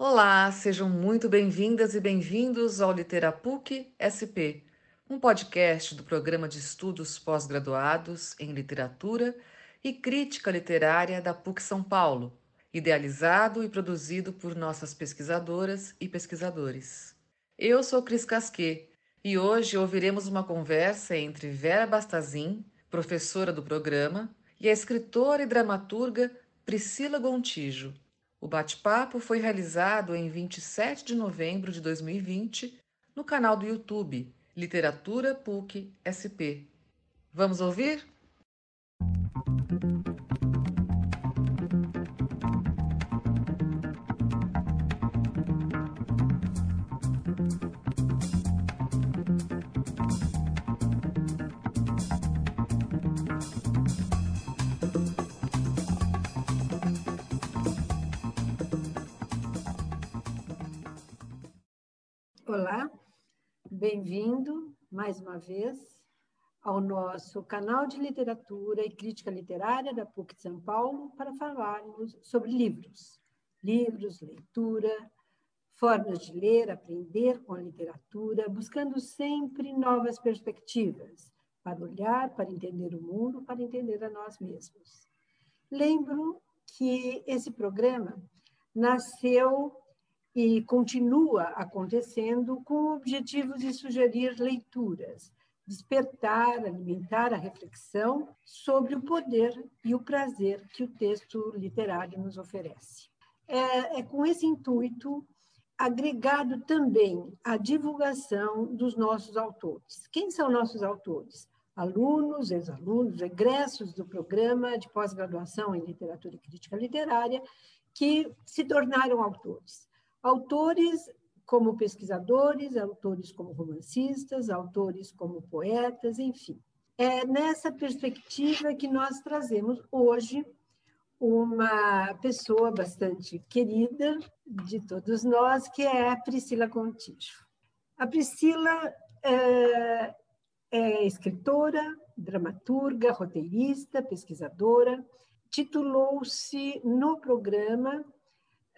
Olá, sejam muito bem-vindas e bem-vindos ao Literapuc SP, um podcast do programa de estudos pós-graduados em literatura e crítica literária da PUC São Paulo, idealizado e produzido por nossas pesquisadoras e pesquisadores. Eu sou Cris Casquet e hoje ouviremos uma conversa entre Vera Bastazin, professora do programa, e a escritora e dramaturga Priscila Gontijo. O bate-papo foi realizado em 27 de novembro de 2020 no canal do YouTube Literatura PUC SP. Vamos ouvir? Olá, bem-vindo mais uma vez ao nosso canal de literatura e crítica literária da PUC de São Paulo para falarmos sobre livros, livros, leitura, formas de ler, aprender com a literatura, buscando sempre novas perspectivas para olhar, para entender o mundo, para entender a nós mesmos. Lembro que esse programa nasceu e continua acontecendo com o objetivo de sugerir leituras, despertar, alimentar a reflexão sobre o poder e o prazer que o texto literário nos oferece. É, é com esse intuito agregado também a divulgação dos nossos autores. Quem são nossos autores? Alunos, ex-alunos, egressos do programa de pós-graduação em literatura e crítica literária que se tornaram autores autores como pesquisadores, autores como romancistas, autores como poetas, enfim. É nessa perspectiva que nós trazemos hoje uma pessoa bastante querida de todos nós, que é a Priscila Contijo. A Priscila é, é escritora, dramaturga, roteirista, pesquisadora, titulou-se no programa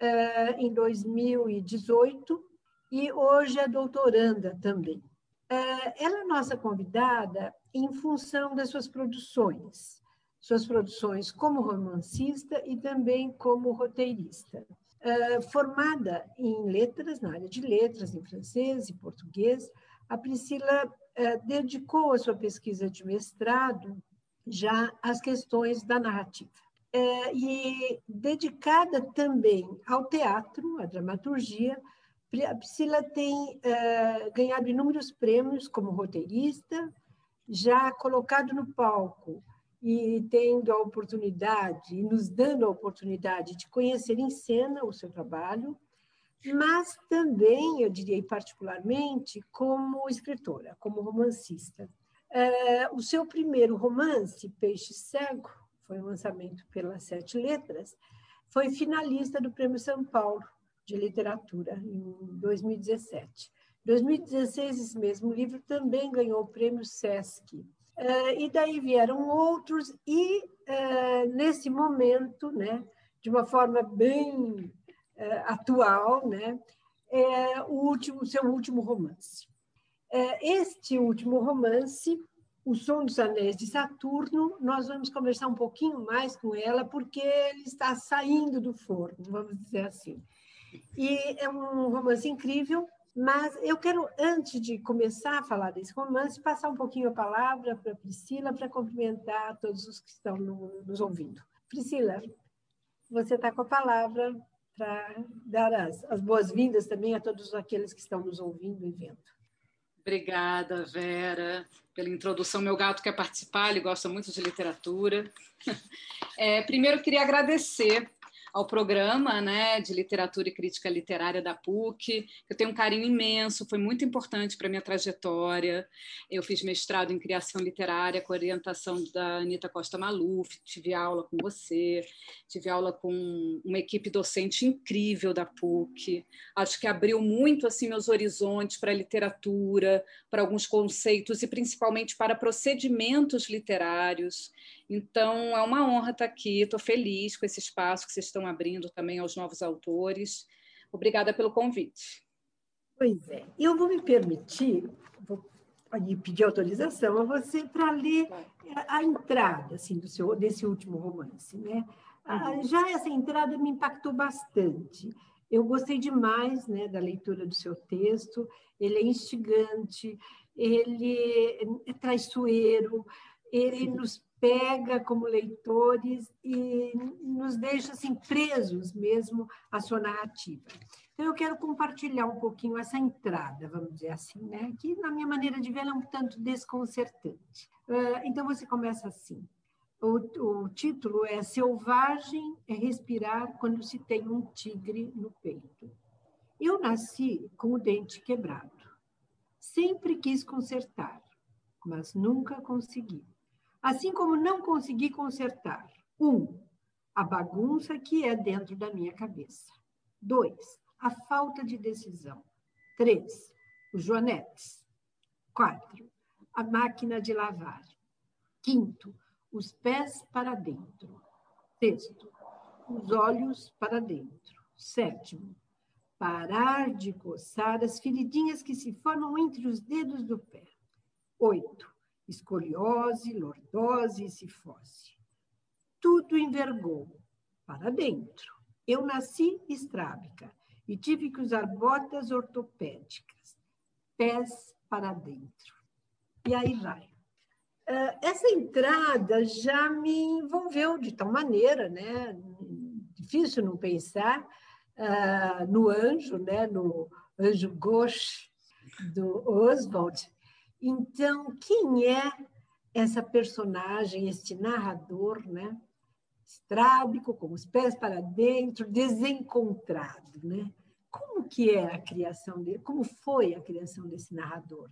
uh, em 2018 e hoje é doutoranda também. Uh, ela é nossa convidada em função das suas produções, suas produções como romancista e também como roteirista. Uh, formada em letras, na área de letras, em francês e português, a Priscila dedicou a sua pesquisa de mestrado já às questões da narrativa é, e dedicada também ao teatro, à dramaturgia. Priscila tem é, ganhado inúmeros prêmios como roteirista, já colocado no palco e tendo a oportunidade, e nos dando a oportunidade de conhecer em cena o seu trabalho, mas também, eu diria particularmente, como escritora, como romancista. É, o seu primeiro romance, Peixe Cego, foi um lançamento pelas Sete Letras, foi finalista do Prêmio São Paulo de Literatura em 2017. Em 2016, esse mesmo livro também ganhou o Prêmio Sesc. Uh, e daí vieram outros, e uh, nesse momento, né, de uma forma bem uh, atual, né, é o último, seu último romance. este último romance o Som dos Anéis de Saturno, nós vamos conversar um pouquinho mais com ela, porque ele está saindo do forno, vamos dizer assim. E é um romance incrível, mas eu quero, antes de começar a falar desse romance, passar um pouquinho a palavra para a Priscila, para cumprimentar todos os que estão no, nos ouvindo. Priscila, você está com a palavra para dar as, as boas-vindas também a todos aqueles que estão nos ouvindo e vendo. Obrigada, Vera, pela introdução. Meu gato quer participar, ele gosta muito de literatura. É, primeiro, queria agradecer ao programa né, de literatura e crítica literária da PUC. Eu tenho um carinho imenso, foi muito importante para a minha trajetória. Eu fiz mestrado em criação literária com orientação da Anitta Costa Maluf, tive aula com você, tive aula com uma equipe docente incrível da PUC. Acho que abriu muito assim meus horizontes para a literatura, para alguns conceitos e principalmente para procedimentos literários. Então, é uma honra estar aqui, estou feliz com esse espaço que vocês estão abrindo também aos novos autores. Obrigada pelo convite. Pois é, eu vou me permitir, vou pedir autorização a você para ler a entrada assim, do seu, desse último romance. Né? Uhum. Já essa entrada me impactou bastante. Eu gostei demais né, da leitura do seu texto, ele é instigante, ele é traiçoeiro, ele nos pega como leitores e nos deixa assim presos mesmo à sua narrativa. Então eu quero compartilhar um pouquinho essa entrada, vamos dizer assim, né? Que na minha maneira de ver é um tanto desconcertante. Ah, então você começa assim. O, o título é Selvagem é respirar quando se tem um tigre no peito. Eu nasci com o dente quebrado. Sempre quis consertar, mas nunca consegui. Assim como não consegui consertar, um, a bagunça que é dentro da minha cabeça. Dois, a falta de decisão. Três, os joanetes. Quatro, a máquina de lavar. Quinto, os pés para dentro. Sexto, os olhos para dentro. Sétimo, parar de coçar as feridinhas que se formam entre os dedos do pé. Oito, escoliose, lordose e cifose. Tudo envergou para dentro. Eu nasci estrábica e tive que usar botas ortopédicas, pés para dentro. E aí vai. Ah, essa entrada já me envolveu de tal maneira, né? Difícil não pensar uh, no anjo, né? No anjo gauche do Oswald, então, quem é essa personagem, este narrador, né? Estrábico, com os pés para dentro, desencontrado, né? Como que é a criação dele? Como foi a criação desse narrador?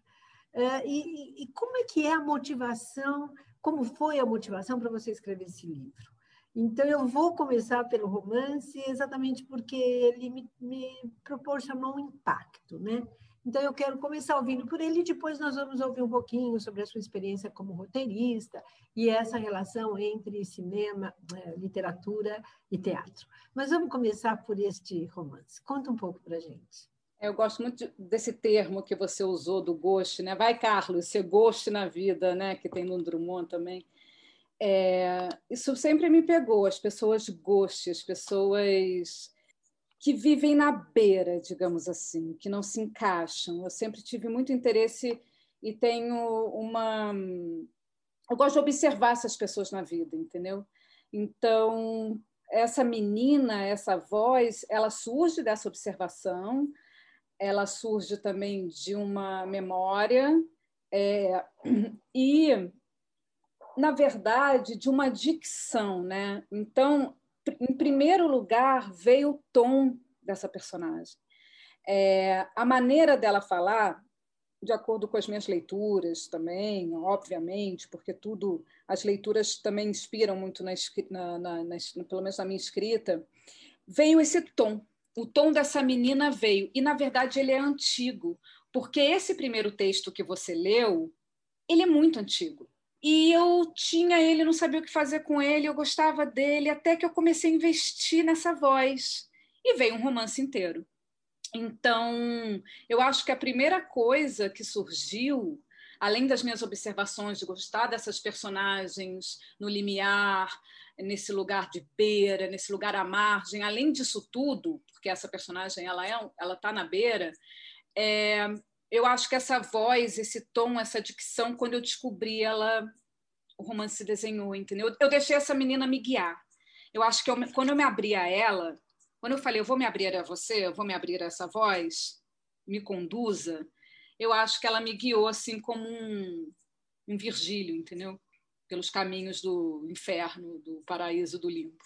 Uh, e, e, como é que é a motivação? Como foi a motivação para você escrever esse livro? Então, eu vou começar pelo romance exatamente porque ele me, me proporcionou um impacto, né? Então, eu quero começar ouvindo por ele e depois nós vamos ouvir um pouquinho sobre a sua experiência como roteirista e essa relação entre cinema, eh, literatura e teatro. Mas vamos começar por este romance. Conta um pouco para gente. Eu gosto muito desse termo que você usou do gosto, né? Vai, Carlos, ser gosto na vida, né? Que tem no Drummond também. É, isso sempre me pegou, as pessoas gostem, as pessoas que vivem na beira, digamos assim, que não se encaixam. Eu sempre tive muito interesse e tenho uma. Eu gosto de observar essas pessoas na vida, entendeu? Então, essa menina, essa voz, ela surge dessa observação, ela surge também de uma memória é, e, na verdade, de uma dicção, né? Então, em primeiro lugar, veio o tom dessa personagem. É, a maneira dela falar, de acordo com as minhas leituras também, obviamente, porque tudo, as leituras também inspiram muito, na, na, na, pelo menos na minha escrita, veio esse tom. O tom dessa menina veio. E, na verdade, ele é antigo, porque esse primeiro texto que você leu, ele é muito antigo. E eu tinha ele, não sabia o que fazer com ele, eu gostava dele, até que eu comecei a investir nessa voz. E veio um romance inteiro. Então, eu acho que a primeira coisa que surgiu, além das minhas observações de gostar dessas personagens no limiar, nesse lugar de beira, nesse lugar à margem, além disso tudo, porque essa personagem ela é, ela está na beira, é, eu acho que essa voz, esse tom, essa dicção, quando eu descobri ela, o romance se desenhou, entendeu? Eu deixei essa menina me guiar. Eu acho que eu, quando eu me abri a ela, quando eu falei, eu vou me abrir a você, eu vou me abrir a essa voz, me conduza, eu acho que ela me guiou assim como um, um Virgílio, entendeu? Pelos caminhos do inferno, do paraíso, do limbo.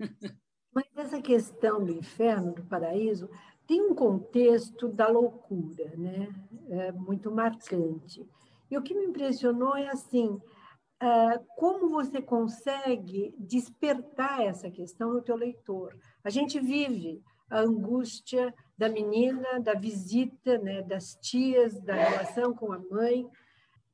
Mas essa questão do inferno, do paraíso, tem um contexto da loucura, né? É muito marcante. E o que me impressionou é assim, é, como você consegue despertar essa questão no teu leitor. A gente vive a angústia da menina, da visita, né, das tias, da relação com a mãe.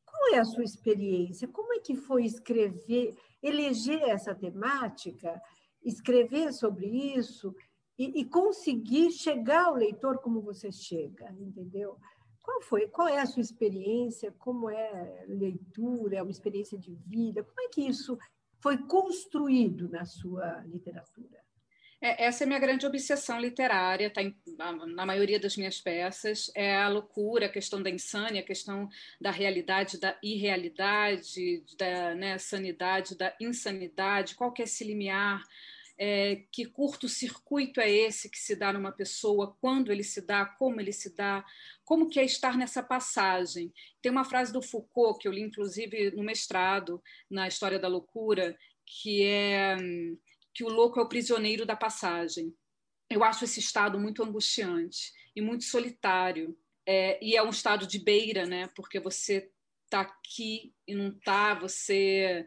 Qual é a sua experiência? Como é que foi escrever, eleger essa temática, escrever sobre isso e, e conseguir chegar ao leitor como você chega, entendeu? Qual foi? Qual é a sua experiência? Como é leitura? É uma experiência de vida? Como é que isso foi construído na sua literatura? É, essa é a minha grande obsessão literária, está na maioria das minhas peças, é a loucura, a questão da insânia, a questão da realidade, da irrealidade, da né, sanidade, da insanidade, qual que é esse limiar, é, que curto-circuito é esse que se dá numa pessoa, quando ele se dá, como ele se dá, como que é estar nessa passagem. Tem uma frase do Foucault, que eu li inclusive no mestrado, na História da Loucura, que é que o louco é o prisioneiro da passagem. Eu acho esse estado muito angustiante e muito solitário. É, e é um estado de beira, né? Porque você está aqui e não está, você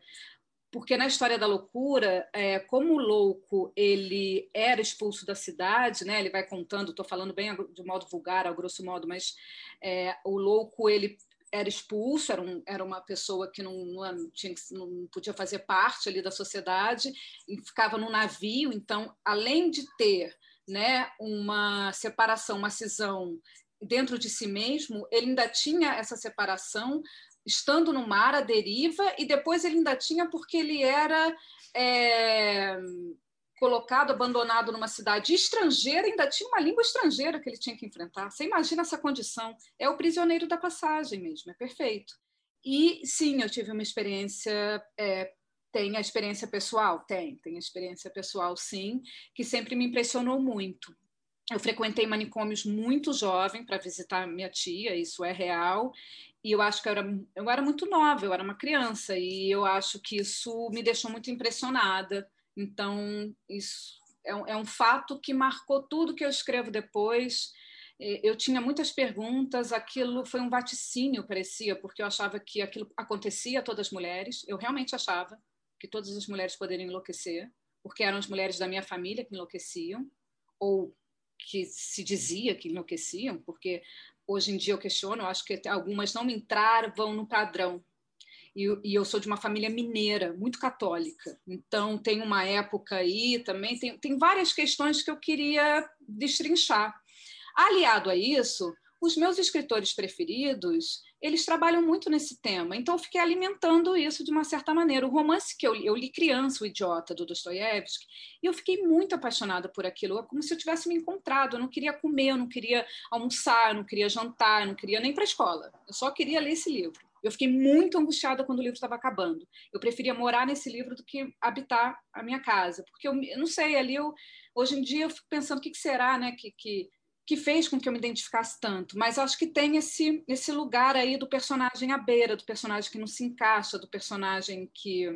porque na história da loucura, é, como o louco ele era expulso da cidade, né? Ele vai contando, estou falando bem de modo vulgar, ao grosso modo, mas é, o louco ele era expulso, era, um, era uma pessoa que não, não, tinha, não podia fazer parte ali da sociedade e ficava no navio. Então, além de ter né, uma separação, uma cisão dentro de si mesmo, ele ainda tinha essa separação estando no mar à deriva e depois ele ainda tinha porque ele era é, colocado, abandonado numa cidade estrangeira, ainda tinha uma língua estrangeira que ele tinha que enfrentar. Você imagina essa condição? É o prisioneiro da passagem mesmo, é perfeito. E sim, eu tive uma experiência. É, tem a experiência pessoal? Tem, tem a experiência pessoal, sim, que sempre me impressionou muito. Eu frequentei manicômios muito jovem para visitar minha tia, isso é real, e eu acho que eu era, eu era muito nova, eu era uma criança, e eu acho que isso me deixou muito impressionada então, isso é é um fato que marcou tudo que eu escrevo depois. Eu tinha muitas perguntas, aquilo foi um vaticínio, parecia, porque eu achava que aquilo acontecia a todas as mulheres. Eu realmente achava que todas as mulheres poderiam enlouquecer, porque eram as mulheres da minha família que enlouqueciam, ou que se dizia que enlouqueciam, porque hoje em dia eu questiono, eu acho que algumas não me entravam no padrão e, e, eu sou de uma família mineira, muito católica. Então, tem uma época aí também, tem, tem várias questões que eu queria destrinchar. Aliado a isso, os meus escritores preferidos, eles trabalham muito nesse tema. Então, eu fiquei alimentando isso de uma certa maneira. O romance que eu li, eu li criança, O Idiota, do Dostoiévski, e eu fiquei muito apaixonada por aquilo, como se eu tivesse me encontrado. Eu não queria comer, eu não queria almoçar, eu não queria jantar, eu não queria nem para a escola. Eu só queria ler esse livro. Eu fiquei muito angustiada quando o livro estava acabando. Eu preferia morar nesse livro do que habitar a minha casa, porque eu, eu não sei, ali eu hoje em dia eu fico pensando o que, que será, né, que, que que fez com que eu me identificasse tanto, mas acho que tem esse, esse lugar aí do personagem à beira, do personagem que não se encaixa, do personagem que,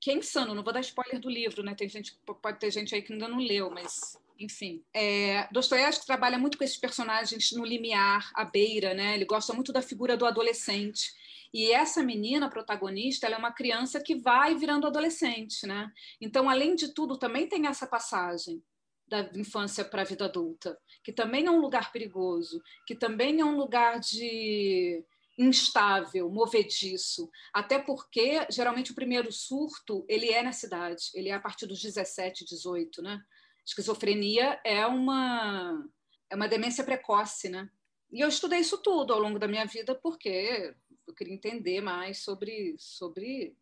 que é insano. Não vou dar spoiler do livro, né? Tem gente, pode ter gente aí que ainda não leu, mas enfim. É, Dostoiévski trabalha muito com esses personagens no limiar, à beira, né? Ele gosta muito da figura do adolescente. E essa menina protagonista, ela é uma criança que vai virando adolescente, né? Então, além de tudo, também tem essa passagem da infância para a vida adulta, que também é um lugar perigoso, que também é um lugar de instável, movediço, até porque geralmente o primeiro surto ele é na cidade, ele é a partir dos 17, 18, né? Esquizofrenia é uma é uma demência precoce, né? E eu estudei isso tudo ao longo da minha vida porque eu queria entender mais sobre sobre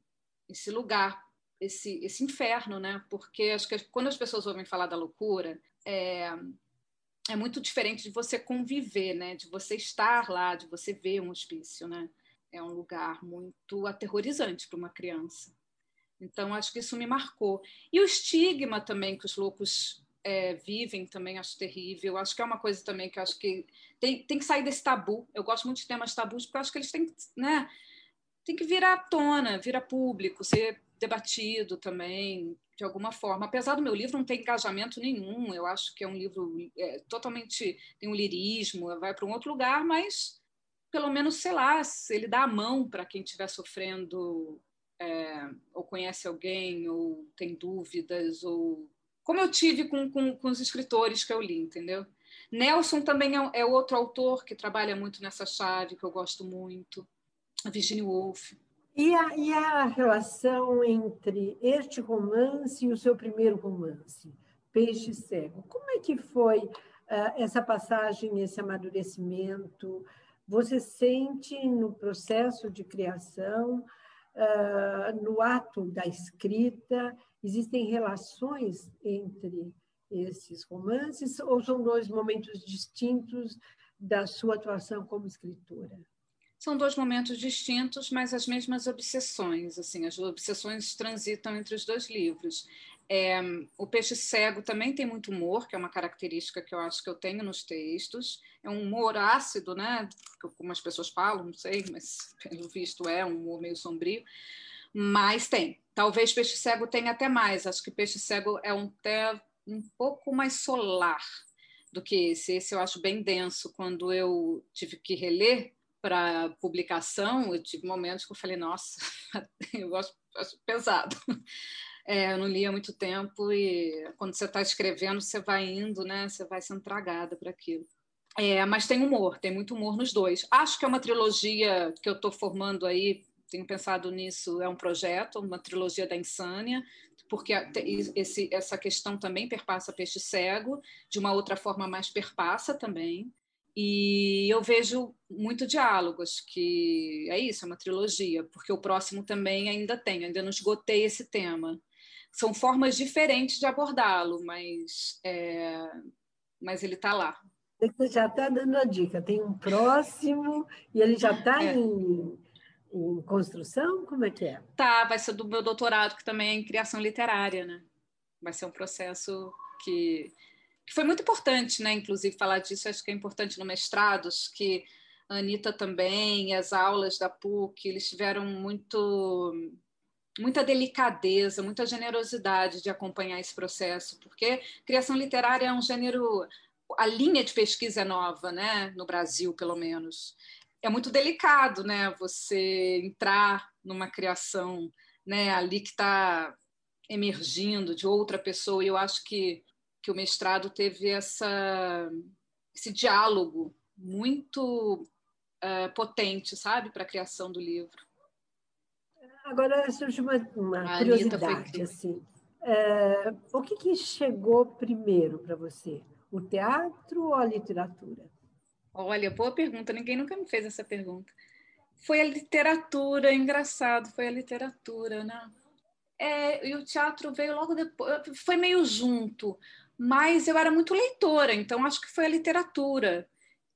esse lugar, esse esse inferno, né? Porque acho que quando as pessoas ouvem falar da loucura, é, é muito diferente de você conviver, né? De você estar lá, de você ver um hospício, né? É um lugar muito aterrorizante para uma criança. Então, acho que isso me marcou. E o estigma também que os loucos é, vivem também acho terrível. Acho que é uma coisa também que acho que tem, tem que sair desse tabu. Eu gosto muito de temas tabus porque acho que eles têm né, tem que vir à tona, vir a público, ser debatido também de alguma forma. Apesar do meu livro não ter engajamento nenhum, eu acho que é um livro é, totalmente tem um lirismo, vai para um outro lugar, mas pelo menos sei lá, ele dá a mão para quem estiver sofrendo é, ou conhece alguém, ou tem dúvidas, ou como eu tive com, com, com os escritores que eu li, entendeu? Nelson também é, é, outro autor que trabalha muito nessa chave, que eu gosto muito, a Virginia Woolf. E a, e a relação entre este romance e o seu primeiro romance? Peixe Cego. Como é que foi uh, essa passagem, esse amadurecimento? Você sente no processo de criação, uh, no ato da escrita, existem relações entre esses romances ou são dois momentos distintos da sua atuação como escritora? São dois momentos distintos, mas as mesmas obsessões. Assim, as obsessões transitam entre os dois livros. É, o Peixe Cego também tem muito humor, que é uma característica que eu acho que eu tenho nos textos. É um humor ácido, né? Como as pessoas falam, não sei, mas pelo visto é um humor meio sombrio. Mas tem. Talvez Peixe Cego tenha até mais. Acho que Peixe Cego é um, até um pouco mais solar do que esse. Esse eu acho bem denso. Quando eu tive que reler para publicação, eu tive momentos que eu falei, nossa, eu acho pesado. É, eu não li há muito tempo e quando você está escrevendo, você vai indo, né? Você vai sendo tragada para aquilo. É, mas tem humor, tem muito humor nos dois. Acho que é uma trilogia que eu estou formando aí, tenho pensado nisso, é um projeto, uma trilogia da insânia, porque esse, essa questão também perpassa Peixe Cego, de uma outra forma mais perpassa também. E eu vejo muito diálogos, que é isso, é uma trilogia, porque o próximo também ainda tem, ainda não esgotei esse tema. São formas diferentes de abordá-lo, mas, é, mas ele está lá. Você já está dando a dica, tem um próximo e ele já está é. em, em construção? Como é que é? Tá, vai ser do meu doutorado, que também é em criação literária, né? Vai ser um processo que que foi muito importante, né? Inclusive, falar disso, acho que é importante no mestrados, que a Anitta também, as aulas da PUC, eles tiveram muito muita delicadeza, muita generosidade de acompanhar esse processo, porque criação literária é um gênero, a linha de pesquisa é nova, né, no Brasil, pelo menos. É muito delicado, né, você entrar numa criação, né, ali que está emergindo de outra pessoa, e eu acho que que o mestrado teve essa, esse diálogo muito uh, potente, sabe, para a criação do livro. Agora surge uma, uma curiosidade, assim. É, o que, que chegou primeiro para você? O teatro ou a literatura? Olha, boa pergunta. Ninguém nunca me fez essa pergunta. Foi a literatura, engraçado, foi a literatura, né? É, e o teatro veio logo depois, foi meio junto mas eu era muito leitora, então acho que foi a literatura.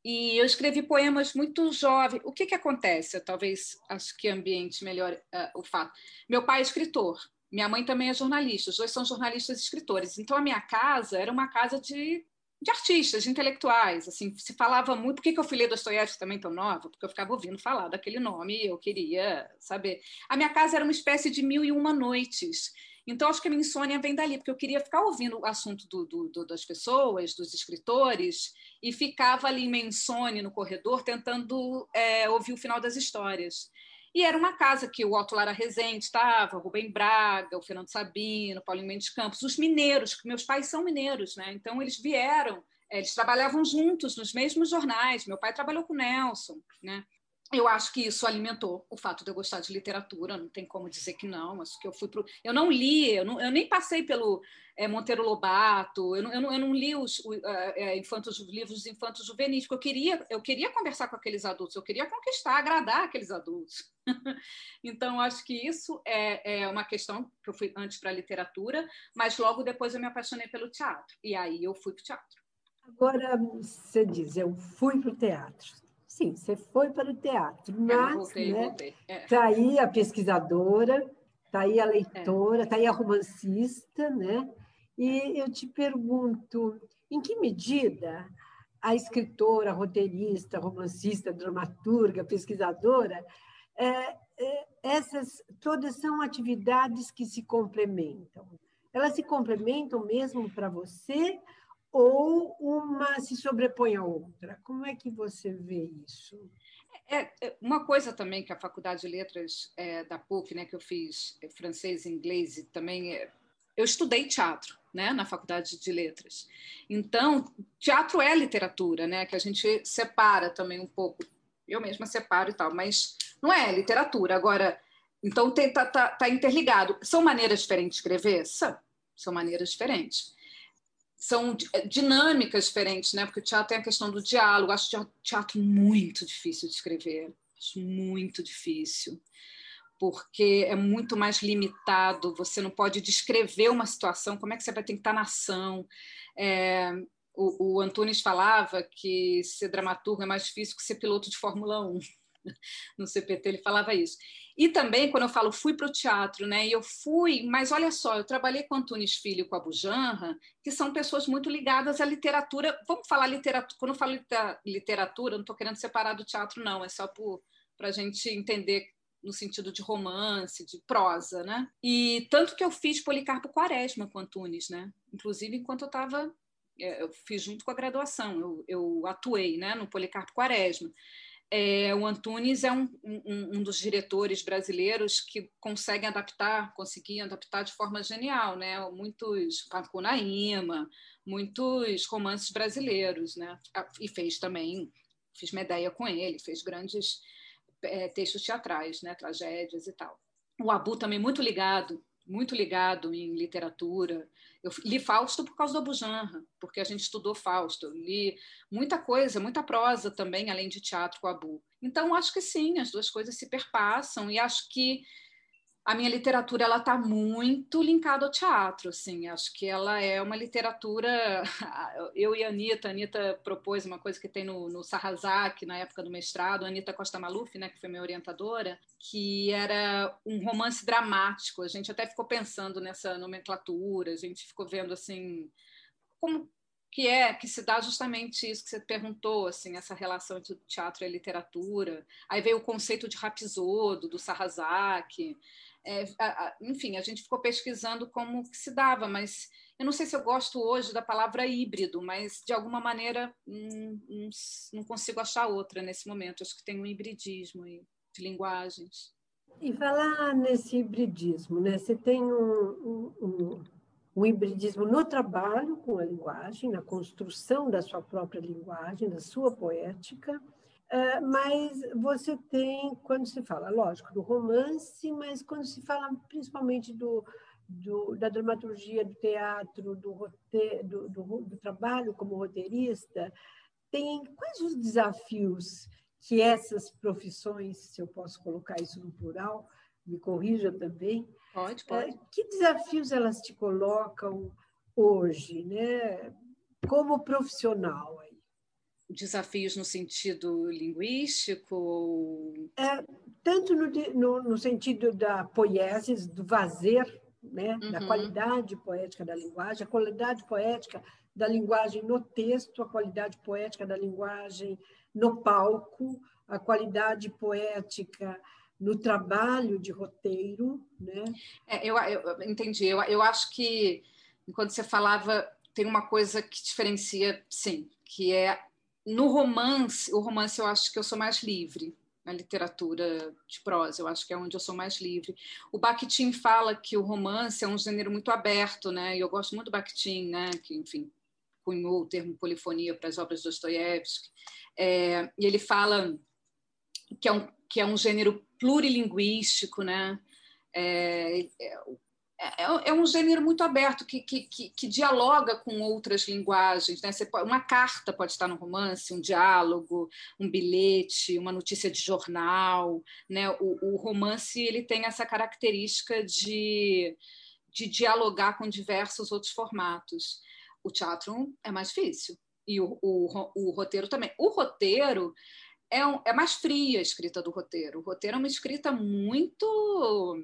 E eu escrevi poemas muito jovem. O que, que acontece? Eu, talvez acho que ambiente melhor uh, o fato. Meu pai é escritor, minha mãe também é jornalista, os dois são jornalistas e escritores. Então a minha casa era uma casa de, de artistas, de intelectuais. Assim, se falava muito. Por que, que eu fui ler Dostoiévski também tão nova? Porque eu ficava ouvindo falar daquele nome e eu queria saber. A minha casa era uma espécie de mil e uma noites. Então, acho que a minha insônia vem dali, porque eu queria ficar ouvindo o assunto do, do, do, das pessoas, dos escritores, e ficava ali meio insônia no corredor, tentando é, ouvir o final das histórias. E era uma casa que o Otto Lara Rezende estava, o Rubem Braga, o Fernando Sabino, o Paulinho Mendes Campos, os mineiros, que meus pais são mineiros, né? então eles vieram, é, eles trabalhavam juntos nos mesmos jornais. Meu pai trabalhou com Nelson, né? Eu acho que isso alimentou o fato de eu gostar de literatura, não tem como dizer que não. Acho que eu fui pro... Eu não li, eu, não, eu nem passei pelo é, Monteiro Lobato, eu não, eu não, eu não li os, o, é, infantos, livros infantos juvenis, porque eu queria, eu queria conversar com aqueles adultos, eu queria conquistar, agradar aqueles adultos. então, acho que isso é, é uma questão que eu fui antes para a literatura, mas logo depois eu me apaixonei pelo teatro, e aí eu fui para o teatro. Agora, você diz, eu fui para o teatro Sim, você foi para o teatro, é, mas voltei, né, voltei. É. Tá aí a pesquisadora, tá aí a leitora, é. tá aí a romancista, né? E eu te pergunto, em que medida a escritora, roteirista, romancista, dramaturga, pesquisadora, é, é, essas todas são atividades que se complementam. Elas se complementam mesmo para você ou uma se sobrepõe à outra? Como é que você vê isso? É, é, uma coisa também que a Faculdade de Letras é, da PUC, né, que eu fiz é, francês e inglês, e também é, eu estudei teatro, né, na Faculdade de Letras. Então, teatro é literatura, né, que a gente separa também um pouco. Eu mesma separo e tal, mas não é literatura. Agora, então está tá, tá interligado. São maneiras diferentes de escrever? São, são maneiras diferentes são é, dinâmicas diferentes, né? Porque o teatro tem a questão do diálogo. Acho o teatro muito difícil de escrever, acho muito difícil, porque é muito mais limitado. Você não pode descrever uma situação. Como é que você vai ter que estar na ação? É, o, o Antunes falava que ser dramaturgo é mais difícil que ser piloto de Fórmula 1 no CPT, ele falava isso. E também, quando eu falo fui para o teatro, né? Eu fui, mas olha só, eu trabalhei com Antunes Filho e com a Bujanra, que são pessoas muito ligadas à literatura. Vamos falar literatura. Quando eu falo literatura, não estou querendo separar do teatro, não, é só para a gente entender no sentido de romance, de prosa, né? E tanto que eu fiz Policarpo Quaresma com Antunes, né? Inclusive enquanto eu estava é, eu fiz junto com a graduação, eu, eu atuei né, no Policarpo Quaresma. É, o Antunes é um, um, um, dos diretores brasileiros que conseguem adaptar, conseguiam adaptar de forma genial, né? Muitos Pacunaíma, muitos romances brasileiros, né? Ah, e fez também, fiz Medeia com ele, fez grandes é, textos teatrais, né? Tragédias e tal. O Abu também muito ligado muito ligado em literatura. Eu li Fausto por causa do Abujanra, porque a gente estudou Fausto. Eu li muita coisa, muita prosa também, além de teatro com o Abu. Então, acho que sim, as duas coisas se perpassam e acho que a minha literatura ela está muito linkada ao teatro, assim. Acho que ela é uma literatura. Eu e a Anitta, a Anitta propôs uma coisa que tem no, no na época do mestrado, a Anitta Costa Maluf, né, que foi minha orientadora, que era um romance dramático. A gente até ficou pensando nessa nomenclatura, a gente ficou vendo assim como que é que se dá justamente isso que você perguntou, assim, essa relação entre teatro e literatura. Aí veio o conceito de rapisodo do Sarrazak é, a, enfim, a gente ficou pesquisando como se dava, mas eu não sei se eu gosto hoje da palavra híbrido, mas de alguma maneira hum, hum, não consigo achar outra nesse momento. Acho que tem um hibridismo aí de linguagens. E falar nesse hibridismo, né? Você tem um, um, um, hibridismo no trabalho com a linguagem, na construção da sua própria linguagem, da sua poética, mas você tem, quando se fala, lógico, do romance, mas quando se fala principalmente do, do da dramaturgia, do teatro, do, rote, do, do, do, trabalho como roteirista, tem quais os desafios que essas profissões, se eu posso colocar isso no plural, me corrija também. Pode, pode. Uh, que desafios elas te colocam hoje, né? Como profissional desafios no sentido linguístico? É, tanto no, no, no, sentido da poiesis, do fazer, né? Uhum. da qualidade poética da linguagem, a qualidade poética da linguagem no texto, a qualidade poética da linguagem no palco, a qualidade poética no trabalho de roteiro. Né? É, eu, eu entendi. Eu, eu acho que, enquanto você falava, tem uma coisa que diferencia, sim, que é no romance, o romance eu acho que eu sou mais livre na literatura de prosa, eu acho que é onde eu sou mais livre. O Bakhtin fala que o romance é um gênero muito aberto, né? E eu gosto muito do Bakhtin, né? Que, enfim, cunhou o termo polifonia para as obras de Dostoiévski. É, e ele fala que é um, que é um gênero plurilinguístico, né? É, é, é, é, é, um gênero muito aberto que, que, que, que dialoga com outras linguagens. Né? Pode, uma carta pode estar no romance, um diálogo, um bilhete, uma notícia de jornal. Né? O, o romance ele tem essa característica de, de dialogar com diversos outros formatos. O teatro é mais difícil e o, o, o roteiro também. O roteiro é, um, é mais fria a escrita do roteiro. O roteiro é uma escrita muito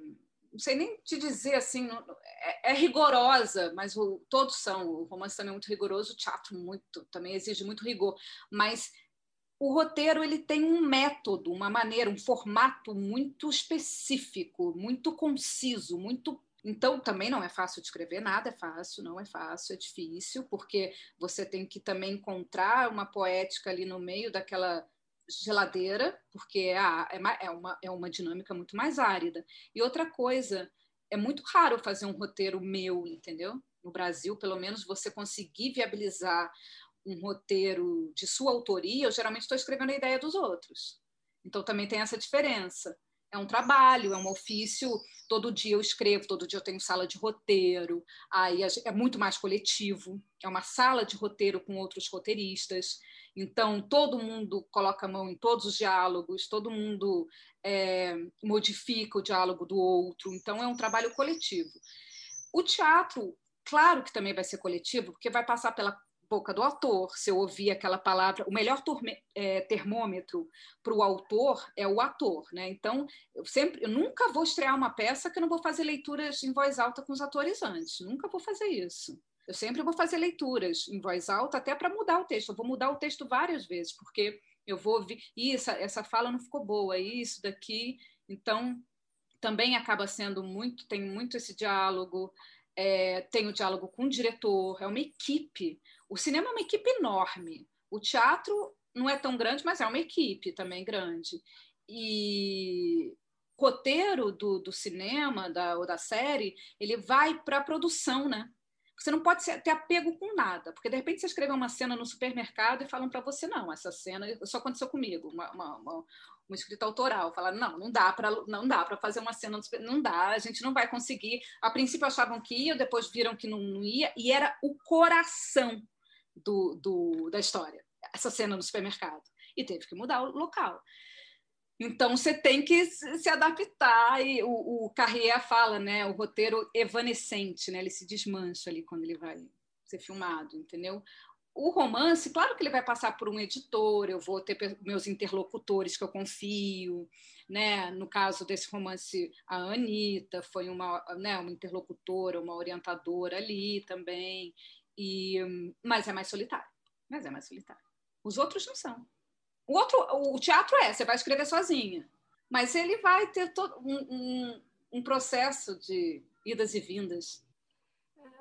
não sei nem te dizer assim, é, é rigorosa, mas o, todos são. O romance também é muito rigoroso, o teatro muito, também exige muito rigor. Mas o roteiro ele tem um método, uma maneira, um formato muito específico, muito conciso, muito então, também não é fácil de escrever, nada é fácil, não é fácil, é difícil, porque você tem que também encontrar uma poética ali no meio daquela geladeira, porque é, é, uma, é uma dinâmica muito mais árida. E outra coisa, é muito raro fazer um roteiro meu, entendeu? No Brasil, pelo menos, você conseguir viabilizar um roteiro de sua autoria, eu geralmente estou escrevendo a ideia dos outros. Então também tem essa diferença. é um trabalho, é um ofício. Todo dia eu escrevo, todo dia eu tenho sala de roteiro, aí é muito mais coletivo. É uma sala de roteiro com outros roteiristas. Então, todo mundo coloca a mão em todos os diálogos, todo mundo é, modifica o diálogo do outro. Então, é um trabalho coletivo. O teatro, claro que também vai ser coletivo, porque vai passar pela boca do autor, se eu ouvir aquela palavra, o melhor é, termômetro para o autor é o ator, né? Então, eu sempre, eu nunca vou estrear uma peça que eu não vou fazer leituras em voz alta com os atores antes, nunca vou fazer isso. Eu sempre vou fazer leituras em voz alta, até para mudar o texto. Eu vou mudar o texto várias vezes, porque eu vou ouvir, isso, essa fala não ficou boa, isso daqui. Então, também acaba sendo muito, tem muito esse diálogo, é, tem o diálogo com o diretor, é uma equipe. O cinema é uma equipe enorme. O teatro não é tão grande, mas é uma equipe também grande. E roteiro do, do cinema da, ou da série, ele vai para a produção, né? Você não pode ter apego com nada, porque de repente você escreveu uma cena no supermercado e falam para você, não, essa cena só aconteceu comigo, uma, uma, uma, uma escrita autoral. Falaram, não, não dá para não dá para fazer uma cena no não dá, a gente não vai conseguir. A princípio achavam que ia, depois viram que não, não ia, e era o coração do, do, da história, essa cena no supermercado. E teve que mudar o local. Então você tem que se adaptar e o, o Carrier fala, né, o roteiro evanescente, né, ele se desmancha ali quando ele vai ser filmado, entendeu? O romance, claro que ele vai passar por um editor, eu vou ter meus interlocutores que eu confio, né? No caso desse romance, a Anitta foi uma, né, uma interlocutora, uma orientadora ali também, e mas é mais solitário, mas é mais solitário. Os outros não são. O outro, o teatro é, você vai escrever sozinha, mas ele vai ter todo um, um, um processo de idas e vindas.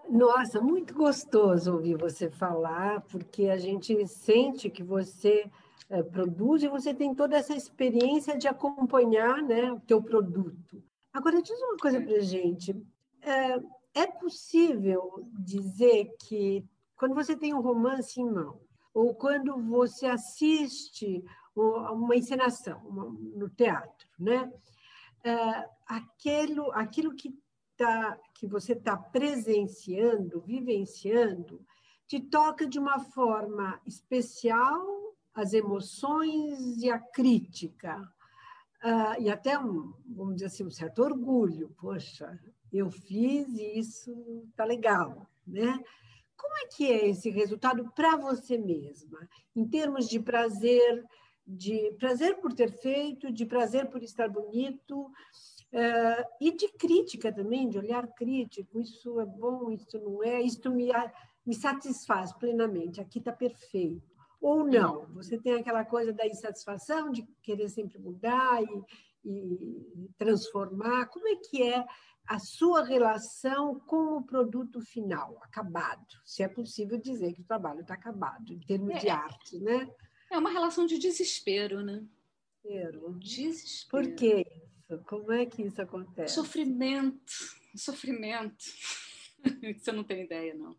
Nossa, muito gostoso ouvir você falar, porque a gente sente que você é, produz e você tem toda essa experiência de acompanhar né, o teu produto. Agora, diz uma coisa para gente. É, é possível dizer que quando você tem um romance em mão, ou quando você assiste uma encenação no teatro, né? É, aquilo, aquilo que, tá, que você está presenciando, vivenciando, te toca de uma forma especial as emoções e a crítica. Uh, e até um, vamos dizer assim, um certo orgulho. Poxa, eu fiz e isso tá legal, né? Como é que é esse resultado para você mesma, em termos de prazer, de prazer por ter feito, de prazer por estar bonito, uh, e de crítica também, de olhar crítico, isso é bom, isso não é, isso me, me satisfaz plenamente, aqui está perfeito. Ou não, você tem aquela coisa da insatisfação, de querer sempre mudar e, e transformar. Como é que é a sua relação com o produto final, acabado, se é possível dizer que o trabalho está acabado, em termos é, de arte, né? É uma relação de desespero, né? Desespero. Desespero. Por que isso? Como é que isso acontece? Sofrimento, sofrimento. Você não tem ideia, não.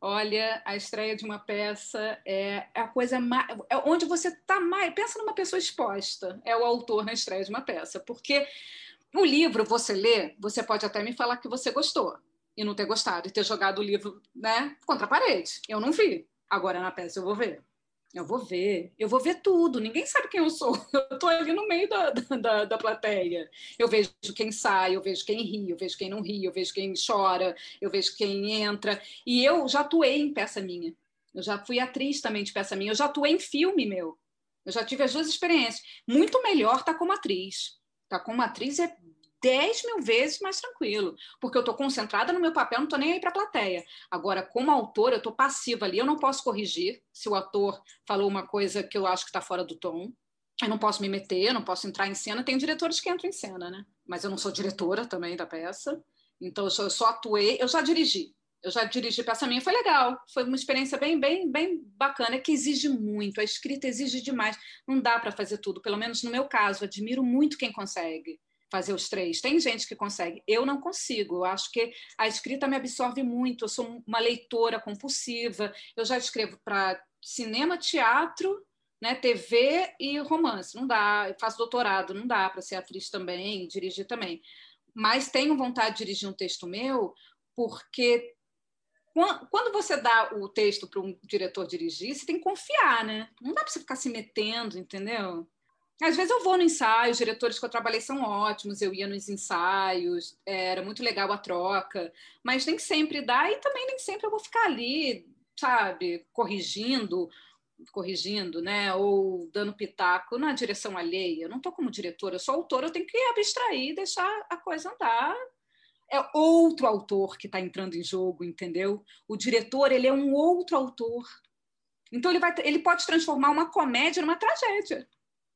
Olha, a estreia de uma peça é a coisa mais. É onde você está mais. Pensa numa pessoa exposta, é o autor na estreia de uma peça, porque o livro, você lê, você pode até me falar que você gostou e não ter gostado, e ter jogado o livro né, contra a parede. Eu não vi. Agora na peça eu vou ver. Eu vou ver, eu vou ver tudo. Ninguém sabe quem eu sou. Eu estou ali no meio da, da, da, plateia. Eu vejo quem sai, eu vejo quem ri, eu vejo quem não ri, eu vejo quem chora, eu vejo quem entra. E eu já atuei em peça minha. Eu já fui atriz também de peça minha. Eu já atuei em filme meu. Eu já tive as duas experiências. Muito melhor estar tá como atriz. Tá com uma atriz é 10 mil vezes mais tranquilo, porque eu estou concentrada no meu papel, não estou nem aí para a plateia. Agora, como autora, eu estou passiva ali, eu não posso corrigir se o ator falou uma coisa que eu acho que está fora do tom. Eu não posso me meter, eu não posso entrar em cena. Tem diretores que entram em cena, né? Mas eu não sou diretora também da peça. Então, eu só, eu só atuei, eu já dirigi. Eu já dirigi peça minha, foi legal. Foi uma experiência bem, bem, bem bacana, que exige muito. A escrita exige demais. Não dá para fazer tudo, pelo menos no meu caso. Admiro muito quem consegue fazer os três. Tem gente que consegue, eu não consigo. Eu acho que a escrita me absorve muito. Eu sou uma leitora compulsiva. Eu já escrevo para cinema, teatro, né? TV e romance, não dá. Eu faço doutorado, não dá para ser atriz também, dirigir também. Mas tenho vontade de dirigir um texto meu, porque quando você dá o texto para um diretor dirigir, você tem que confiar, né? Não dá para você ficar se metendo, entendeu? Às vezes eu vou no ensaio, os diretores que eu trabalhei são ótimos, eu ia nos ensaios, era muito legal a troca, mas nem sempre dá e também nem sempre eu vou ficar ali, sabe, corrigindo, corrigindo, né, ou dando pitaco na direção alheia. Eu não estou como diretora, eu sou autora, eu tenho que abstrair deixar a coisa andar. É outro autor que está entrando em jogo, entendeu? O diretor ele é um outro autor. Então ele vai, ele pode transformar uma comédia numa tragédia.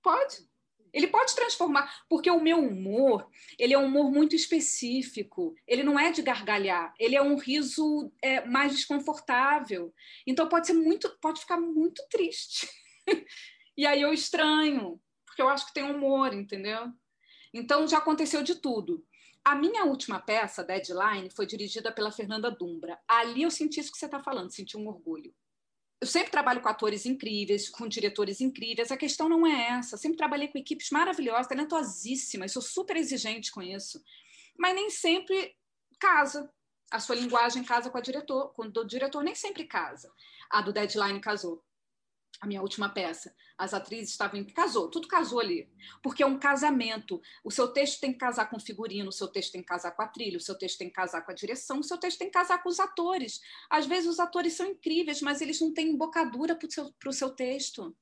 Pode. Ele pode transformar, porque o meu humor, ele é um humor muito específico. Ele não é de gargalhar, ele é um riso é, mais desconfortável. Então pode ser muito, pode ficar muito triste. e aí eu estranho, porque eu acho que tem humor, entendeu? Então já aconteceu de tudo. A minha última peça, Deadline, foi dirigida pela Fernanda Dumbra. Ali eu senti isso que você está falando, senti um orgulho eu sempre trabalho com atores incríveis, com diretores incríveis. A questão não é essa. Eu sempre trabalhei com equipes maravilhosas, talentosíssimas, sou super exigente com isso. Mas nem sempre casa. A sua linguagem casa com a diretor, com o diretor nem sempre casa. A do Deadline casou a minha última peça. As atrizes estavam em. Casou, tudo casou ali. Porque é um casamento. O seu texto tem que casar com o figurino, o seu texto tem que casar com a trilha, o seu texto tem que casar com a direção, o seu texto tem que casar com os atores. Às vezes os atores são incríveis, mas eles não têm embocadura para o seu, seu texto.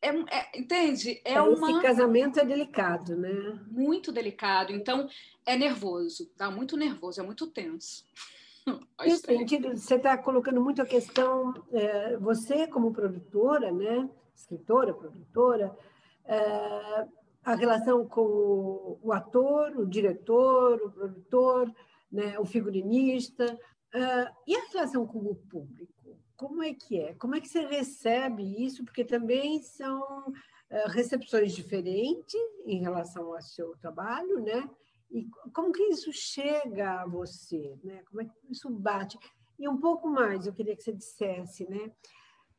É, é, entende? É, é uma... Esse casamento é delicado, né? Muito delicado. Então, é nervoso. Dá muito nervoso, é muito tenso. Nesse sentido, você está colocando muito a questão, é, você como produtora, né, escritora, produtora, é, a relação com o, o, ator, o diretor, o produtor, né, o figurinista, é, e a relação com o público? Como é que é? Como é que você recebe isso? Porque também são é, recepções diferentes em relação ao seu trabalho, né? E como que isso chega a você? Né? Como é que isso bate? E um pouco mais, eu queria que você dissesse, né?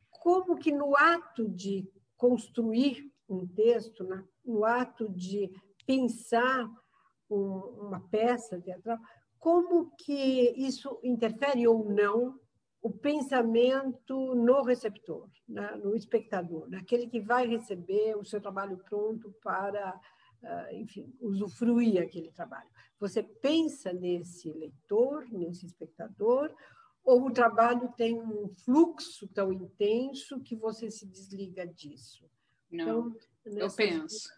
Como que no ato de construir um texto, no ato de pensar um, uma peça teatral, como que isso interfere ou não o pensamento no receptor, né? no espectador, naquele que vai receber o seu trabalho pronto para enfim, usufruir aquele trabalho. Você pensa nesse leitor, nesse espectador, ou o trabalho tem um fluxo tão intenso que você se desliga disso? Não, então, eu penso.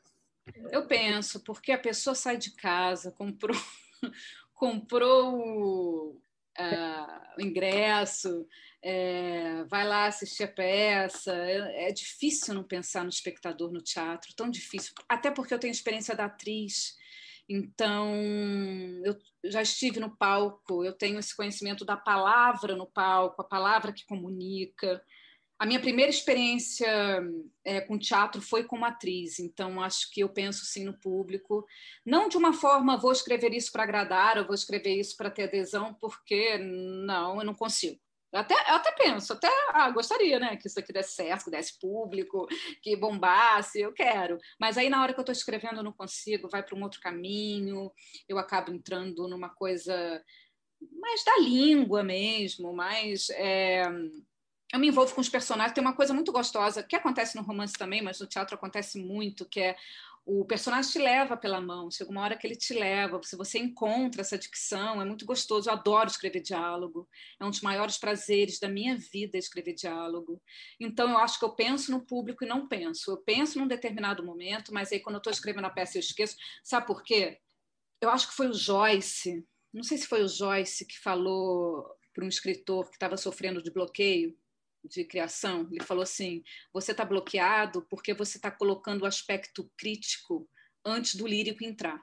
Eu penso, porque a pessoa sai de casa, comprou, comprou uh, o ingresso, é, vai lá assistir a peça. É, é, difícil não pensar no espectador no teatro, tão difícil. Até porque eu tenho experiência da atriz, então eu já estive no palco, eu tenho esse conhecimento da palavra no palco, a palavra que comunica. A minha primeira experiência é, com teatro foi como atriz, então acho que eu penso sim no público, não de uma forma vou escrever isso para agradar, ou vou escrever isso para ter adesão, porque não, eu não consigo. Eu até, eu até penso, até ah, gostaria, né? Que isso aqui desse certo, que desse público, que bombasse, eu quero. Mas aí, na hora que eu estou escrevendo, eu não consigo, vai para um outro caminho, eu acabo entrando numa coisa mais da língua mesmo, mais. É... Eu me envolvo com os personagens. Tem uma coisa muito gostosa que acontece no romance também, mas no teatro acontece muito, que é o personagem te leva pela mão, chega uma hora que ele te leva, se você encontra essa dicção, é muito gostoso. Eu adoro escrever diálogo, é um dos maiores prazeres da minha vida escrever diálogo. Então, eu acho que eu penso no público e não penso. Eu penso num determinado momento, mas aí quando eu estou escrevendo a peça eu esqueço. Sabe por quê? Eu acho que foi o Joyce, não sei se foi o Joyce que falou para um escritor que estava sofrendo de bloqueio de criação, ele falou assim: você está bloqueado porque você está colocando o aspecto crítico antes do lírico entrar.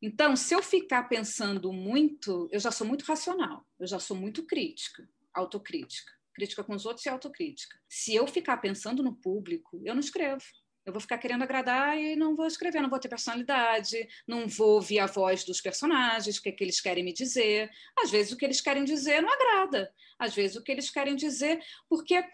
Então, se eu ficar pensando muito, eu já sou muito racional, eu já sou muito crítica, autocrítica, crítica com os outros e autocrítica. Se eu ficar pensando no público, eu não escrevo. Eu vou ficar querendo agradar e não vou escrever, não vou ter personalidade, não vou ouvir a voz dos personagens, o que, é que eles querem me dizer. Às vezes o que eles querem dizer não agrada. Às vezes o que eles querem dizer, porque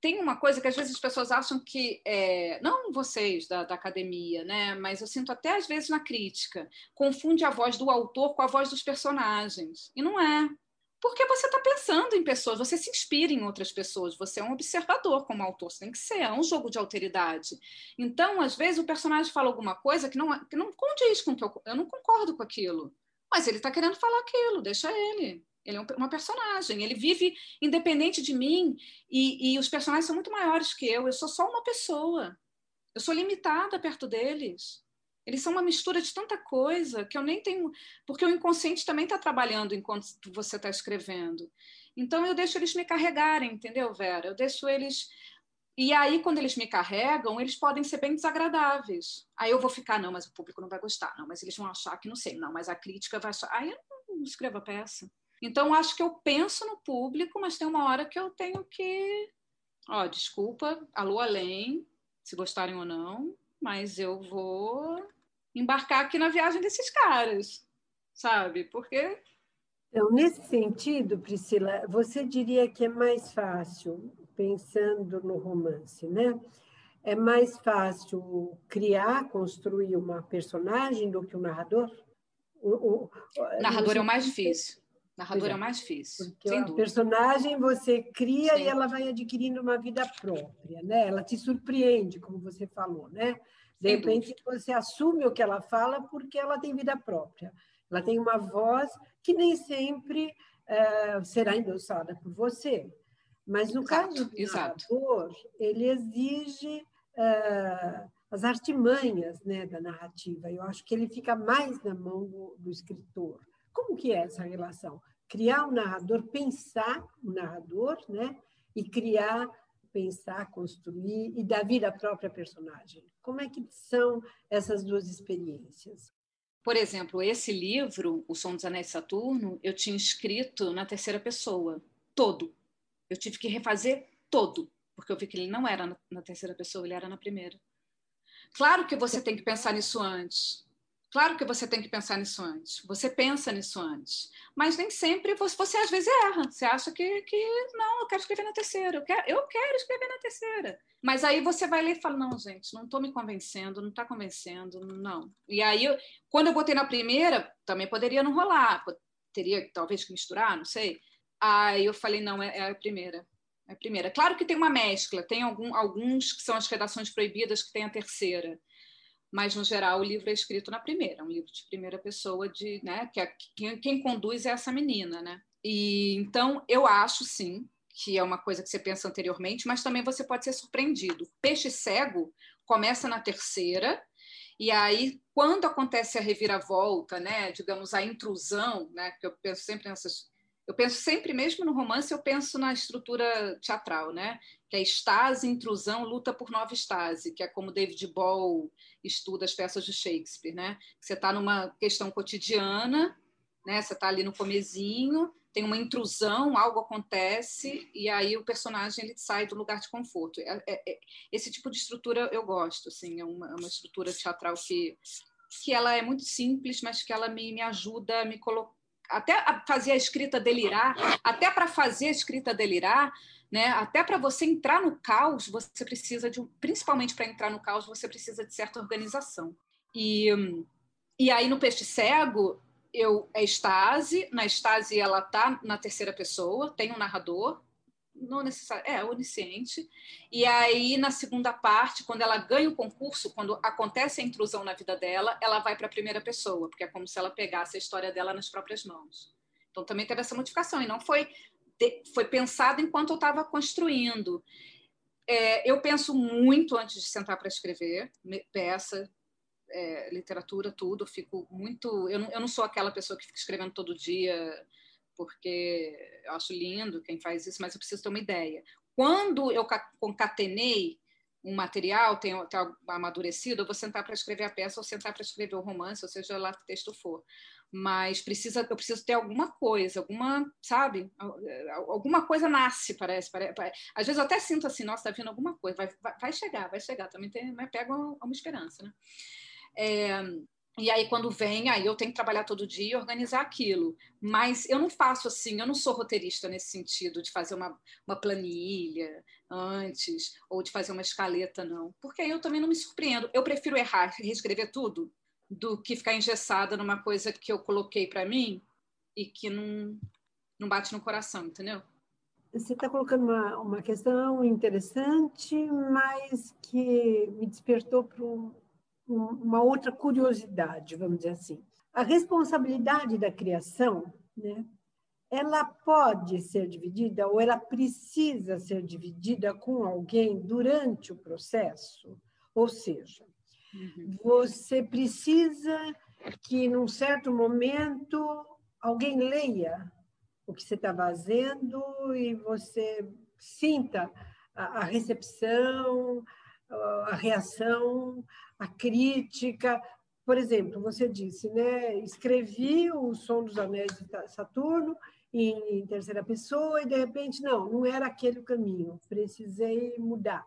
tem uma coisa que às vezes as pessoas acham que, é, não vocês da, da, academia, né, mas eu sinto até às vezes na crítica, confunde a voz do autor com a voz dos personagens. E não é. Porque você está pensando em pessoas, você se inspira em outras pessoas, você é um observador como autor, você tem que ser, é um jogo de alteridade. Então, às vezes, o personagem fala alguma coisa que não, que não condiz com o que eu, eu não concordo com aquilo. Mas ele está querendo falar aquilo, deixa ele. Ele é uma personagem, ele vive independente de mim e, e, os personagens são muito maiores que eu. Eu sou só uma pessoa. Eu sou limitada perto deles. Eles são uma mistura de tanta coisa que eu nem tenho. Porque o inconsciente também está trabalhando enquanto você está escrevendo. Então eu deixo eles me carregarem, entendeu, Vera? Eu deixo eles. E aí, quando eles me carregam, eles podem ser bem desagradáveis. Aí eu vou ficar, não, mas o público não vai gostar, não, mas eles vão achar que não sei, não, mas a crítica vai achar. Aí eu não escrevo a peça. Então, acho que eu penso no público, mas tem uma hora que eu tenho que. Ó, desculpa, alô além, se gostarem ou não, mas eu vou embarcar aqui na viagem desses caras, sabe? Porque. Então, nesse sentido, Priscila, você diria que é mais fácil, pensando no romance, né? É mais fácil criar, construir uma personagem do que o narrador? O, o, narrador é o mais difícil. Narrador é, é o mais difícil. Porque sem a dúvida. personagem você cria Sim. e ela vai adquirindo uma vida própria, né? Ela te surpreende, como você falou, né? De sem repente dúvida. você assume o que ela fala porque ela tem vida própria. Ela tem uma voz que nem sempre é, será endossada por você. Mas no exato, caso do exato. narrador, ele exige é, as artimanhas né, da narrativa. Eu acho que ele fica mais na mão do, do escritor como que é essa relação? Criar o um narrador, pensar o um narrador, né? E criar, pensar, construir e dar vida à própria personagem. Como é que são essas duas experiências? Por exemplo, esse livro, O Som dos Anéis de Saturno, eu tinha escrito na terceira pessoa, todo. Eu tive que refazer todo, porque eu vi que ele não era na terceira pessoa, ele era na primeira. Claro que você tem que pensar nisso antes. Claro que você tem que pensar nisso antes. Você pensa nisso antes. Mas nem sempre você, você às vezes erra. Você acha que, que não, eu quero escrever na terceira. Eu quero, eu quero escrever na terceira. Mas aí você vai ler e fala: não, gente, não estou me convencendo, não está convencendo, não. E aí, quando eu botei na primeira, também poderia não rolar. Teria talvez que misturar, não sei. Aí eu falei: não, é, é a primeira. É a primeira. Claro que tem uma mescla, tem algum, alguns que são as redações proibidas que tem a terceira mas no geral o livro é escrito na primeira, um livro de primeira pessoa de, né, que é, quem, quem conduz é essa menina, né? E então eu acho sim que é uma coisa que você pensa anteriormente, mas também você pode ser surpreendido. Peixe cego começa na terceira e aí quando acontece a reviravolta, né, digamos a intrusão, né, que eu penso sempre nessas eu penso sempre, mesmo no romance, eu penso na estrutura teatral, né? Que é estase, intrusão, luta por nova estase, que é como David Ball estuda as peças de Shakespeare, né? Você está numa questão cotidiana, né? Você está ali no comezinho, tem uma intrusão, algo acontece e aí o personagem ele sai do lugar de conforto. É, é, é, esse tipo de estrutura eu gosto, assim, é uma, é uma estrutura teatral que que ela é muito simples, mas que ela me, me ajuda a me colocar até fazer a escrita delirar, até para fazer a escrita delirar, né? Até para você entrar no caos, você precisa de, principalmente para entrar no caos, você precisa de certa organização. E, e aí no peixe cego, eu é estase, na estase ela tá na terceira pessoa, tem um narrador, não necessário, é onisciente. E aí, na segunda parte, quando ela ganha o concurso, quando acontece a intrusão na vida dela, ela vai para a primeira pessoa, porque é como se ela pegasse a história dela nas próprias mãos. Então, também teve essa modificação, e não foi, foi pensado enquanto eu estava construindo. É, eu penso muito antes de sentar para escrever peça, é, literatura, tudo. Eu fico muito. Eu não, eu não sou aquela pessoa que fica escrevendo todo dia porque eu acho lindo quem faz isso, mas eu preciso ter uma ideia. Quando eu concatenei um material, tenho, tenho amadurecido, eu vou sentar para escrever a peça ou sentar para escrever o romance, ou seja lá que texto for. Mas precisa, eu preciso ter alguma coisa, alguma, sabe? Alguma coisa nasce, parece. parece às vezes eu até sinto assim, nossa, está vindo alguma coisa, vai, vai, vai chegar, vai chegar. Também tem, mas pega uma, uma esperança, né? É, e aí, quando vem, aí eu tenho que trabalhar todo dia e organizar aquilo. Mas eu não faço assim, eu não sou roteirista nesse sentido, de fazer uma, uma planilha antes, ou de fazer uma escaleta, não. Porque aí eu também não me surpreendo. Eu prefiro errar, reescrever tudo, do que ficar engessada numa coisa que eu coloquei para mim e que não, não bate no coração, entendeu? Você está colocando uma, uma questão interessante, mas que me despertou para um, uma outra curiosidade, vamos dizer assim. A responsabilidade da criação, né, ela pode ser dividida ou ela precisa ser dividida com alguém durante o processo? Ou seja, uhum. você precisa que, num certo momento, alguém leia o que você está fazendo e você sinta a, recepção, a reação, a crítica. Por exemplo, você disse, né? Escrevi o Som dos Anéis de Saturno em terceira pessoa e de repente não, não era aquele o caminho. Precisei mudar.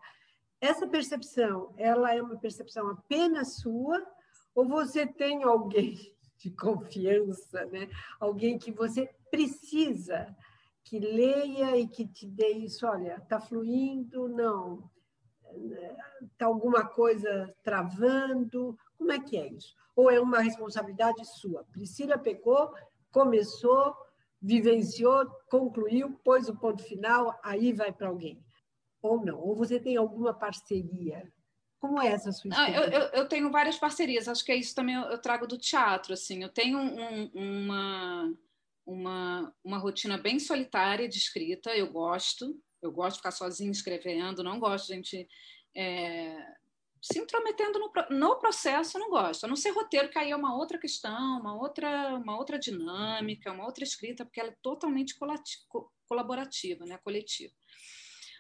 Essa percepção, ela é uma percepção apenas sua ou você tem alguém de confiança, né? Alguém que você precisa que leia e que te dê isso, olha, está fluindo, não, está alguma coisa travando, como é que é isso? Ou é uma responsabilidade sua? Priscila pegou, começou, vivenciou, concluiu, pôs o ponto final, aí vai para alguém. Ou não? Ou você tem alguma parceria como é essa sua ah, eu, eu, eu, tenho várias parcerias, acho que é isso também eu, eu trago do teatro, assim, eu tenho um, uma, uma, uma rotina bem solitária de escrita, eu gosto, eu gosto de ficar sozinha escrevendo, não gosto de gente é, se intrometendo no, no processo, não gosto, a não ser roteiro, que aí é uma outra questão, uma outra, uma outra dinâmica, uma outra escrita, porque ela é totalmente colaborativa, né, coletiva.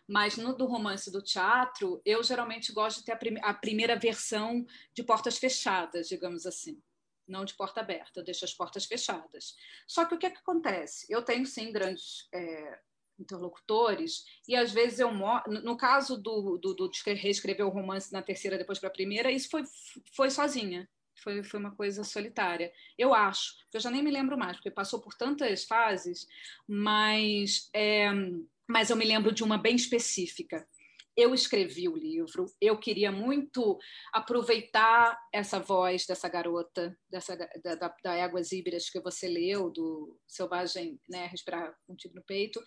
Mas no do romance do teatro, eu geralmente gosto de ter a, prim a primeira versão de portas fechadas, digamos assim não de porta aberta, eu deixo as portas fechadas. Só que o que, é que acontece? Eu tenho, sim, grandes é, interlocutores, e às vezes eu no caso do, do, do reescrever o romance na terceira depois para a primeira, isso foi, foi sozinha. Foi, foi uma coisa solitária. Eu acho, eu já nem me lembro mais, porque passou por tantas fases, mas é, mas eu me lembro de uma bem específica. Eu escrevi o livro, eu queria muito aproveitar essa voz dessa garota, dessa, da, da, da Éguas Híbridas que você leu, do Selvagem né, Respirar Contigo no Peito,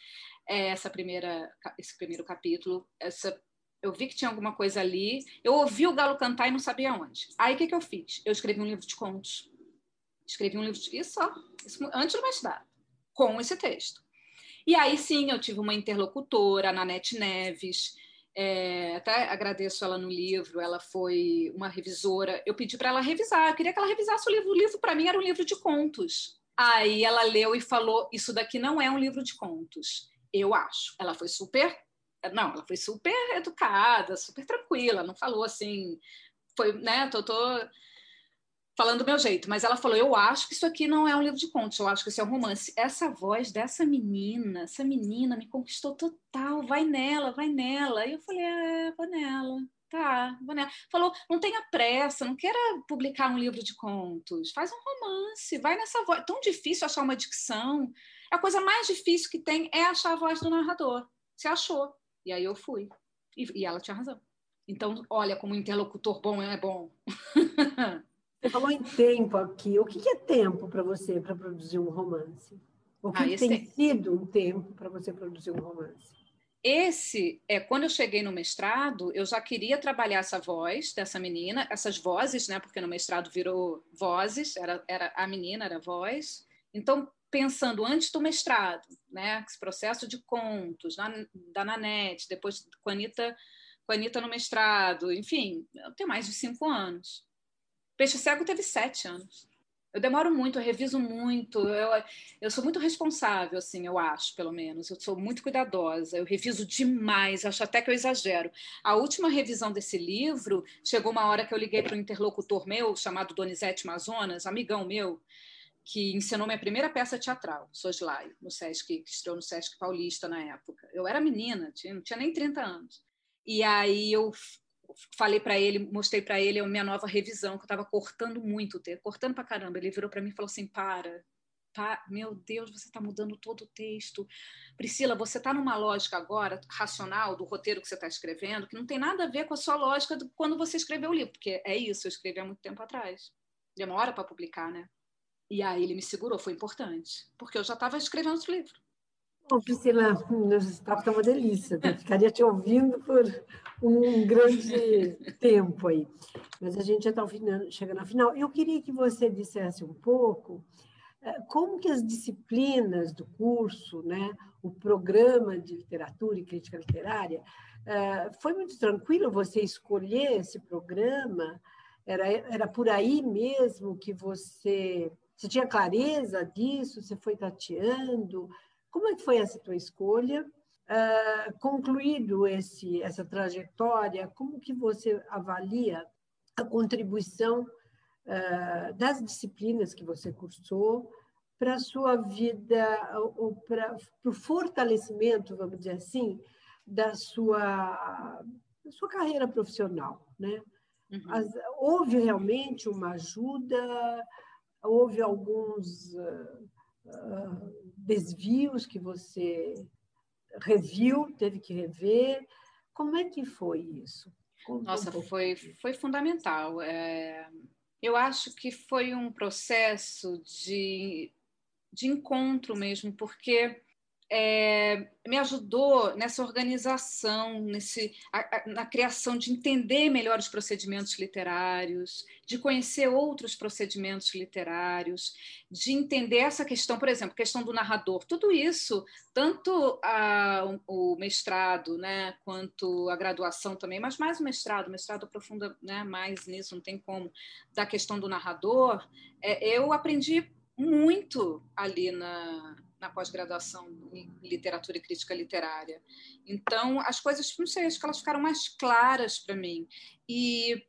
é essa primeira, esse primeiro capítulo, essa eu vi que tinha alguma coisa ali. Eu ouvi o galo cantar e não sabia onde. Aí o que, que eu fiz? Eu escrevi um livro de contos. Escrevi um livro de. Isso, ó, isso antes do mestrado, com esse texto. E aí sim, eu tive uma interlocutora, a Nanete Neves, é, até agradeço ela no livro, ela foi uma revisora. Eu pedi para ela revisar, eu queria que ela revisasse o livro. O livro, para mim, era um livro de contos. Aí ela leu e falou: Isso daqui não é um livro de contos. Eu acho. Ela foi super. Não, ela foi super educada, super tranquila, não falou assim. Foi, né? Tô, tô falando do meu jeito, mas ela falou: Eu acho que isso aqui não é um livro de contos, eu acho que isso é um romance. Essa voz dessa menina, essa menina me conquistou total, vai nela, vai nela. E eu falei: É, vou nela. Tá, vou nela. Falou: não tenha pressa, não queira publicar um livro de contos, faz um romance, vai nessa voz. Tão difícil achar uma dicção. A coisa mais difícil que tem é achar a voz do narrador. Você achou. E aí eu fui. E, e ela tinha razão. Então, olha como interlocutor bom é bom. Você falou em tempo aqui. O que é tempo para você para produzir um romance? O que, ah, tem é... sido um tempo para você produzir um romance? Esse é quando eu cheguei no mestrado, eu já queria trabalhar essa voz dessa menina, essas vozes, né? Porque no mestrado virou vozes, era, era a menina era voz. Então, pensando antes do mestrado, né? Esse processo de contos na, da Nanete, depois com a Anitta, com a Anitta no mestrado, enfim, eu tenho mais de cinco anos. Peixe Cego teve sete anos. Eu demoro muito, eu reviso muito, eu, eu sou muito responsável, assim, eu acho, pelo menos. Eu sou muito cuidadosa, eu reviso demais, acho até que eu exagero. A última revisão desse livro, chegou uma hora que eu liguei para um interlocutor meu, chamado Donizete Mazonas, amigão meu, que ensinou minha primeira peça teatral, Soslaio, no Sesc, que estreou no Sesc Paulista na época. Eu era menina, tinha, não tinha nem 30 anos. E aí eu falei para ele, mostrei para ele a minha nova revisão, que eu estava cortando muito o texto, cortando para caramba. Ele virou para mim e falou assim: para, meu Deus, você está mudando todo o texto. Priscila, você está numa lógica agora racional do roteiro que você está escrevendo, que não tem nada a ver com a sua lógica de quando você escreveu o livro, porque é isso, eu escrevi há muito tempo atrás. Demora para publicar, né? E aí ele me segurou, foi importante, porque eu já estava escrevendo outro livro. Bom, Priscila, nosso papo está uma delícia. Eu ficaria te ouvindo por um grande tempo aí. Mas a gente já está chegando ao final. Eu queria que você dissesse um pouco eh, como que as disciplinas do curso, né, o programa de literatura e crítica literária, eh, foi muito tranquilo você escolher esse programa? Era, era por aí mesmo que você, você tinha clareza disso? Você foi tateando? Como é que foi essa tua escolha? Uh, concluído esse, essa trajetória, como que você avalia a contribuição uh, das disciplinas que você cursou para a sua vida, ou para o fortalecimento, vamos dizer assim, da sua, da sua carreira profissional, né? Uhum. As, houve realmente uma ajuda, houve alguns uh, desvios que você reviu, teve que rever. Como é que foi isso? Nossa, foi, foi fundamental. É, eu acho que foi um processo de, de encontro mesmo, porque é, me ajudou nessa organização, nesse, a, a, na criação de entender melhor os procedimentos literários, de conhecer outros procedimentos literários, de entender essa questão, por exemplo, questão do narrador. Tudo isso, tanto a, o mestrado, né, quanto a graduação também, mas mais o mestrado, o mestrado aprofunda né, mais nisso, não tem como, da questão do narrador, é, eu aprendi muito ali na na pós-graduação em literatura e crítica literária. Então, as coisas, não sei, acho que elas ficaram mais claras para mim. E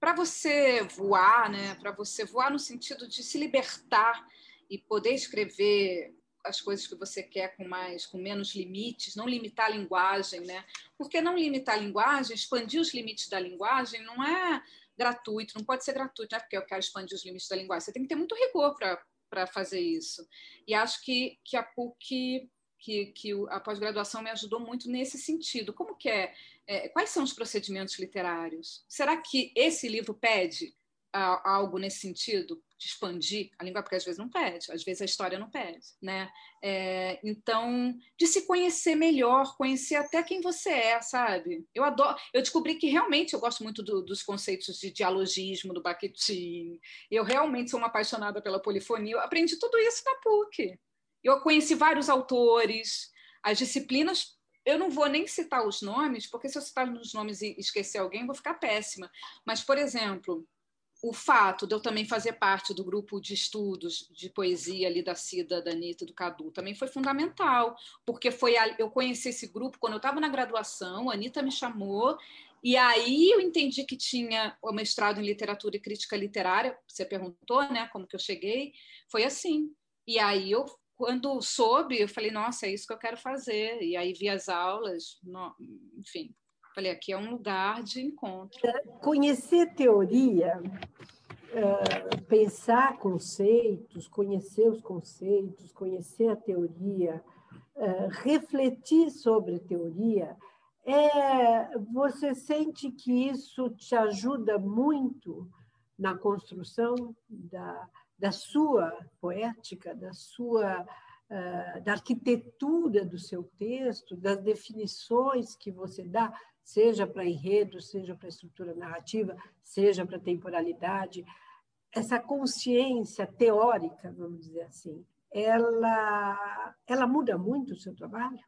para você voar, né, para você voar no sentido de se libertar e poder escrever as coisas que você quer com mais, com menos limites, não limitar a linguagem, né? Porque não limitar a linguagem, expandir os limites da linguagem, não é gratuito, não pode ser gratuito, não é porque eu quero expandir os limites da linguagem. Você tem que ter muito rigor para para fazer isso. E acho que, que a PUC, que, que a pós-graduação me ajudou muito nesse sentido. Como que é, é, Quais são os procedimentos literários? Será que esse livro pede algo nesse sentido? de expandir a língua, porque às vezes não pede, às vezes a história não pede, né? É, então, de se conhecer melhor, conhecer até quem você é, sabe? Eu adoro, eu descobri que realmente eu gosto muito do, dos conceitos de dialogismo do Bakhtin. Eu realmente sou uma apaixonada pela polifonia. Eu aprendi tudo isso na PUC. Eu conheci vários autores, as disciplinas eu não vou nem citar os nomes, porque se eu citar os nomes e esquecer alguém, vou ficar péssima. Mas, por exemplo, o fato de eu também fazer parte do grupo de estudos de poesia ali da Cida, da Anitta, do Cadu, também foi fundamental, porque foi a, eu conheci esse grupo quando eu estava na graduação, a Anitta me chamou, e aí eu entendi que tinha o mestrado em literatura e crítica literária, você perguntou, né, como que eu cheguei, foi assim. E aí eu quando soube, eu falei, nossa, é isso que eu quero fazer. E aí vi as aulas, enfim, Falei, aqui é um lugar de encontro. Conhecer teoria, pensar conceitos, conhecer os conceitos, conhecer a teoria, refletir sobre teoria, é, você sente que isso te ajuda muito na construção da, da sua poética, da sua da arquitetura do seu texto, das definições que você dá, seja para enredo, seja para estrutura narrativa, seja para temporalidade. Essa consciência teórica, vamos dizer assim, ela, ela muda muito o seu trabalho?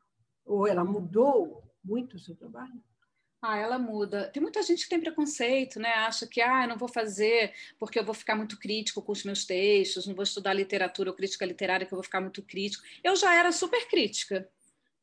Ou ela mudou muito o seu trabalho? Ah, ela muda. Tem muita gente que tem preconceito, né? Acha que ah, eu não vou fazer porque eu vou ficar muito crítico com os meus textos, não vou estudar literatura ou crítica literária que eu vou ficar muito crítico. Eu já era super crítica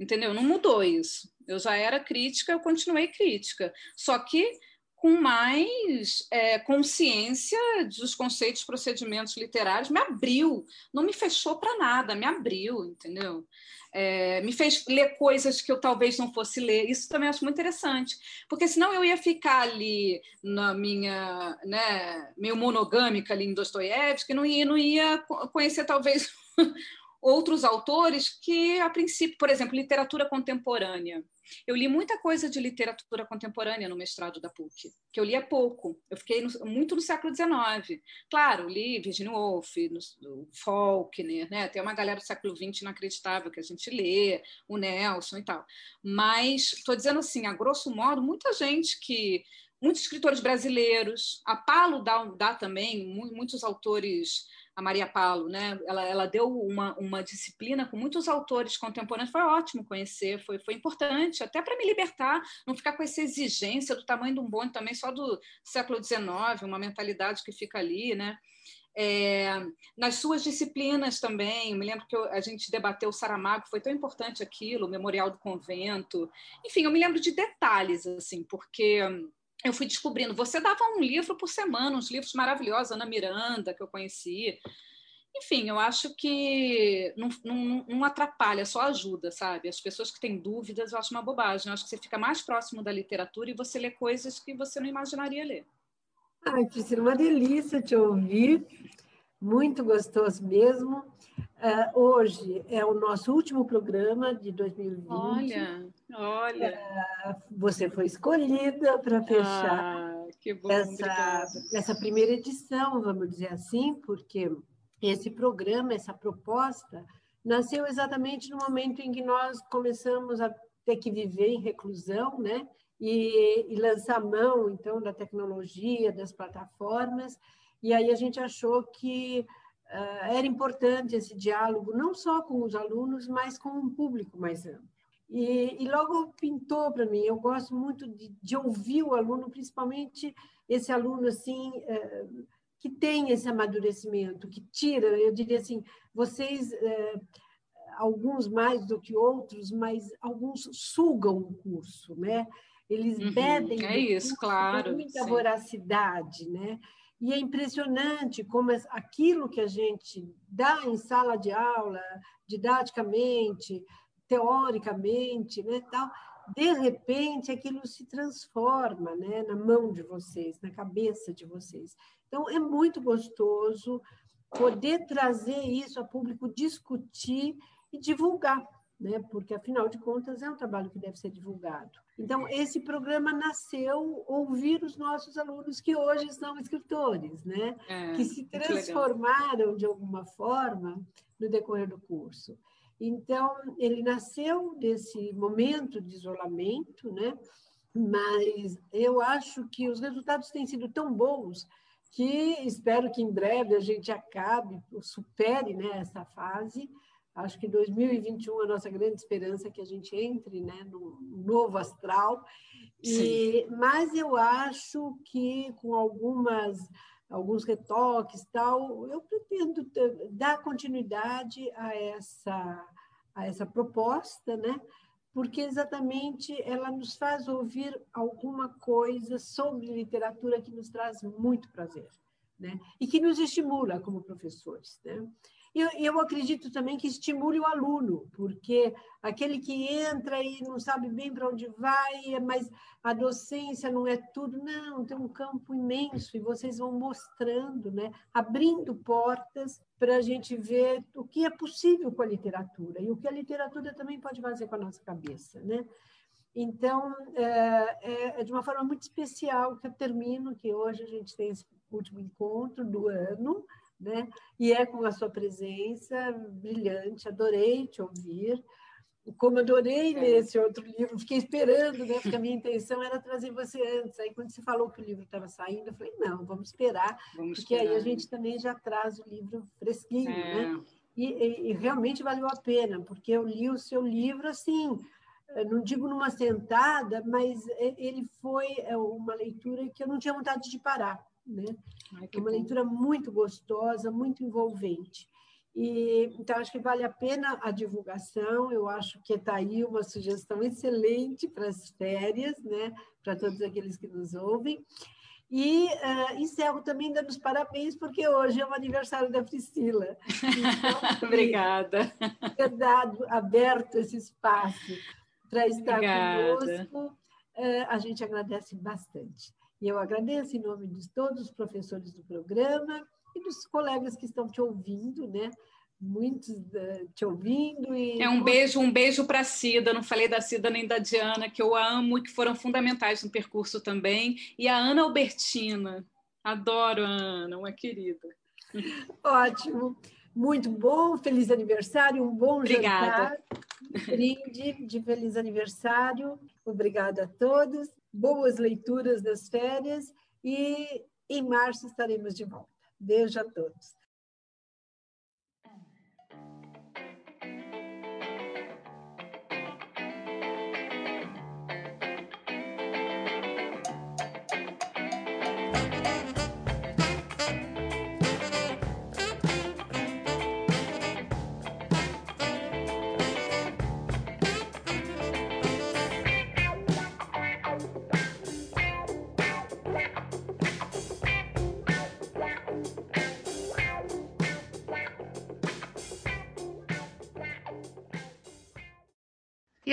entendeu? Não mudou isso. Eu já era crítica, eu continuei crítica. Só que com mais é, consciência dos conceitos, procedimentos literários, me abriu, não me fechou para nada, me abriu, entendeu? É, me fez ler coisas que eu talvez não fosse ler. Isso também acho muito interessante, porque senão eu ia ficar ali na minha, né, meio monogâmica ali em Dostoiévski, não ia, não ia conhecer talvez outros autores que, a princípio, por exemplo, literatura contemporânea. Eu li muita coisa de literatura contemporânea no mestrado da PUC, que eu lia pouco. Eu fiquei no, muito no século XIX. Claro, li Virginia Woolf, no, Faulkner, né? tem uma galera do século XX inacreditável que a gente lê, o Nelson e tal. Mas estou dizendo assim, a grosso modo, muita gente que muitos escritores brasileiros, a Palo dá, dá também, muitos autores a Maria Paulo, né? Ela, ela deu uma, uma disciplina com muitos autores contemporâneos, foi ótimo conhecer, foi, foi importante, até para me libertar, não ficar com essa exigência do tamanho de um bonde também só do século XIX, uma mentalidade que fica ali, né? É, nas suas disciplinas também, me lembro que eu, a gente debateu o Saramago, foi tão importante aquilo, o Memorial do Convento. Enfim, eu me lembro de detalhes, assim, porque eu fui descobrindo. Você dava um livro por semana, uns livros maravilhosos, Ana Miranda, que eu conheci. Enfim, eu acho que não, não, não, atrapalha, só ajuda, sabe? As pessoas que têm dúvidas, eu acho uma bobagem. Eu acho que você fica mais próximo da literatura e você lê coisas que você não imaginaria ler. Ai, Priscila, uma delícia te ouvir. Muito gostoso mesmo. Uh, hoje é o nosso último programa de 2020. Olha, olha. Você foi escolhida para fechar ah, bom, essa, essa primeira edição, vamos dizer assim, porque esse programa, essa proposta, nasceu exatamente no momento em que nós começamos a ter que viver em reclusão, né? E, e lançar mão, então, da tecnologia, das plataformas, e aí a gente achou que uh, era importante esse diálogo, não só com os alunos, mas com um público mais amplo. E, e logo pintou para mim, eu gosto muito de, de, ouvir o aluno, principalmente esse aluno assim, uh, que tem esse amadurecimento, que tira, eu diria assim, vocês, uh, alguns mais do que outros, mas alguns sugam o curso, né? Eles uhum, bebem é isso, claro, com muita sim. voracidade, né? E é impressionante como aquilo que a gente dá em sala de aula, didaticamente, teoricamente, né, tal, de repente aquilo se transforma né, na mão de vocês, na cabeça de vocês. Então, é muito gostoso poder trazer isso a público, discutir e divulgar né? porque, afinal de contas, é um trabalho que deve ser divulgado. Então, esse programa nasceu ouvir os nossos alunos que hoje são escritores, né? É, que se transformaram, de alguma forma, no decorrer do curso. Então, ele nasceu desse momento de isolamento, né? mas eu acho que os resultados têm sido tão bons que espero que em breve a gente acabe, supere né, essa fase, Acho que 2021 é a nossa grande esperança que a gente entre né, no novo astral. E, mas eu acho que com algumas alguns retoques tal, eu pretendo dar continuidade a essa a essa proposta, né? Porque exatamente ela nos faz ouvir alguma coisa sobre literatura que nos traz muito prazer, né? E que nos estimula como professores, né? Eu, eu acredito também que estimule o aluno, porque aquele que entra e não sabe bem para onde vai, mas a docência não é tudo, não, tem um campo imenso e vocês vão mostrando, né, abrindo portas para a gente ver o que é possível com a literatura e o que a literatura também pode fazer com a nossa cabeça, né? Então, é, é, é de uma forma muito especial que eu termino, que hoje a gente tem esse último encontro do ano, né? E é com a sua presença brilhante, adorei te ouvir. Como adorei ler esse outro livro, fiquei esperando, né? Porque a minha intenção era trazer você antes. Aí, quando você falou que o livro estava saindo, eu falei: não, vamos esperar, vamos porque esperar. aí a gente também já traz o livro fresquinho, é. né? E, e, e realmente valeu a pena, porque eu li o seu livro assim, não digo numa sentada, mas ele foi é, uma leitura que eu não tinha vontade de parar. Né? Ai, é uma bom. leitura muito gostosa, muito envolvente. E, então, acho que vale a pena a divulgação. Eu acho que está aí uma sugestão excelente para as férias, né? para todos aqueles que nos ouvem. E uh, encerro também dando os parabéns, porque hoje é o aniversário da Priscila. Então, Obrigada. Ter dado, aberto esse espaço para estar Obrigada. conosco, uh, a gente agradece bastante. E eu agradeço em nome de todos os professores do programa e dos colegas que estão te ouvindo, né? muitos uh, te ouvindo. E... É um beijo, um beijo para a Cida. Não falei da Cida nem da Diana, que eu amo e que foram fundamentais no percurso também. E a Ana Albertina. Adoro a Ana, uma querida. Ótimo. Muito bom, feliz aniversário, um bom Obrigada. jantar. brinde de feliz aniversário. Obrigada a todos. Boas leituras das férias e em março estaremos de volta. Beijo a todos.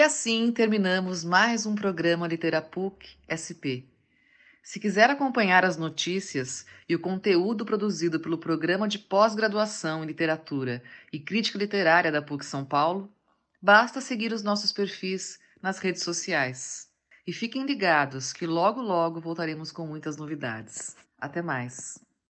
E assim terminamos mais um programa Literapuc SP. Se quiser acompanhar as notícias e o conteúdo produzido pelo Programa de Pós-Graduação em Literatura e Crítica Literária da PUC São Paulo, basta seguir os nossos perfis nas redes sociais. E fiquem ligados que logo logo voltaremos com muitas novidades. Até mais!